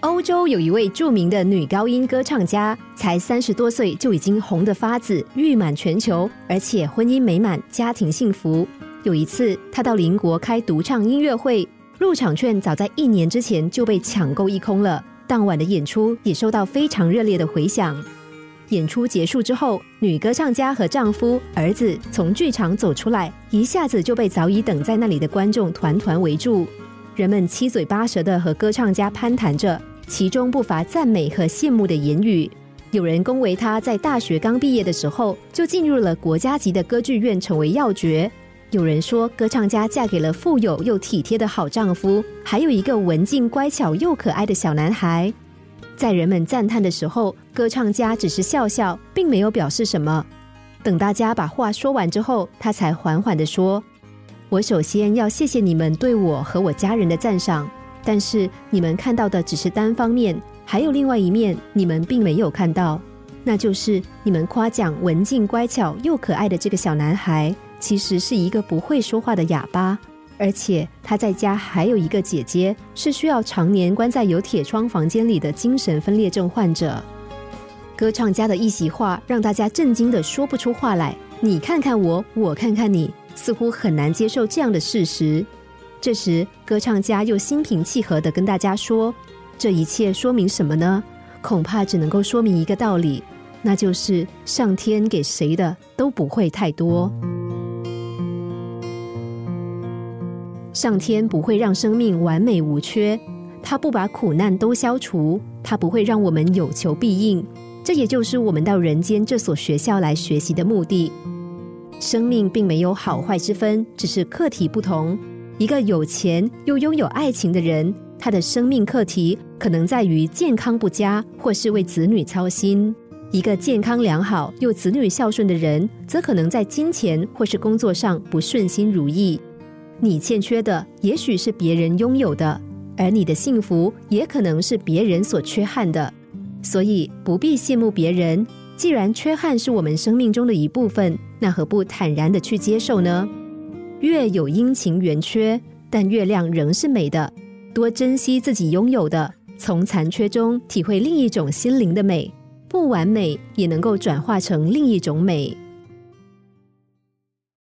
欧洲有一位著名的女高音歌唱家，才三十多岁就已经红得发紫，誉满全球，而且婚姻美满，家庭幸福。有一次，她到邻国开独唱音乐会，入场券早在一年之前就被抢购一空了。当晚的演出也受到非常热烈的回响。演出结束之后，女歌唱家和丈夫、儿子从剧场走出来，一下子就被早已等在那里的观众团团围住。人们七嘴八舌的和歌唱家攀谈着。其中不乏赞美和羡慕的言语，有人恭维他在大学刚毕业的时候就进入了国家级的歌剧院，成为要角；有人说歌唱家嫁给了富有又体贴的好丈夫，还有一个文静乖巧又可爱的小男孩。在人们赞叹的时候，歌唱家只是笑笑，并没有表示什么。等大家把话说完之后，他才缓缓的说：“我首先要谢谢你们对我和我家人的赞赏。”但是你们看到的只是单方面，还有另外一面你们并没有看到，那就是你们夸奖文静乖巧又可爱的这个小男孩，其实是一个不会说话的哑巴，而且他在家还有一个姐姐，是需要常年关在有铁窗房间里的精神分裂症患者。歌唱家的一席话让大家震惊的说不出话来，你看看我，我看看你，似乎很难接受这样的事实。这时，歌唱家又心平气和的跟大家说：“这一切说明什么呢？恐怕只能够说明一个道理，那就是上天给谁的都不会太多。上天不会让生命完美无缺，他不把苦难都消除，他不会让我们有求必应。这也就是我们到人间这所学校来学习的目的。生命并没有好坏之分，只是课题不同。”一个有钱又拥有爱情的人，他的生命课题可能在于健康不佳，或是为子女操心；一个健康良好又子女孝顺的人，则可能在金钱或是工作上不顺心如意。你欠缺的，也许是别人拥有的，而你的幸福也可能是别人所缺憾的。所以不必羡慕别人。既然缺憾是我们生命中的一部分，那何不坦然的去接受呢？月有阴晴圆缺，但月亮仍是美的。多珍惜自己拥有的，从残缺中体会另一种心灵的美。不完美也能够转化成另一种美。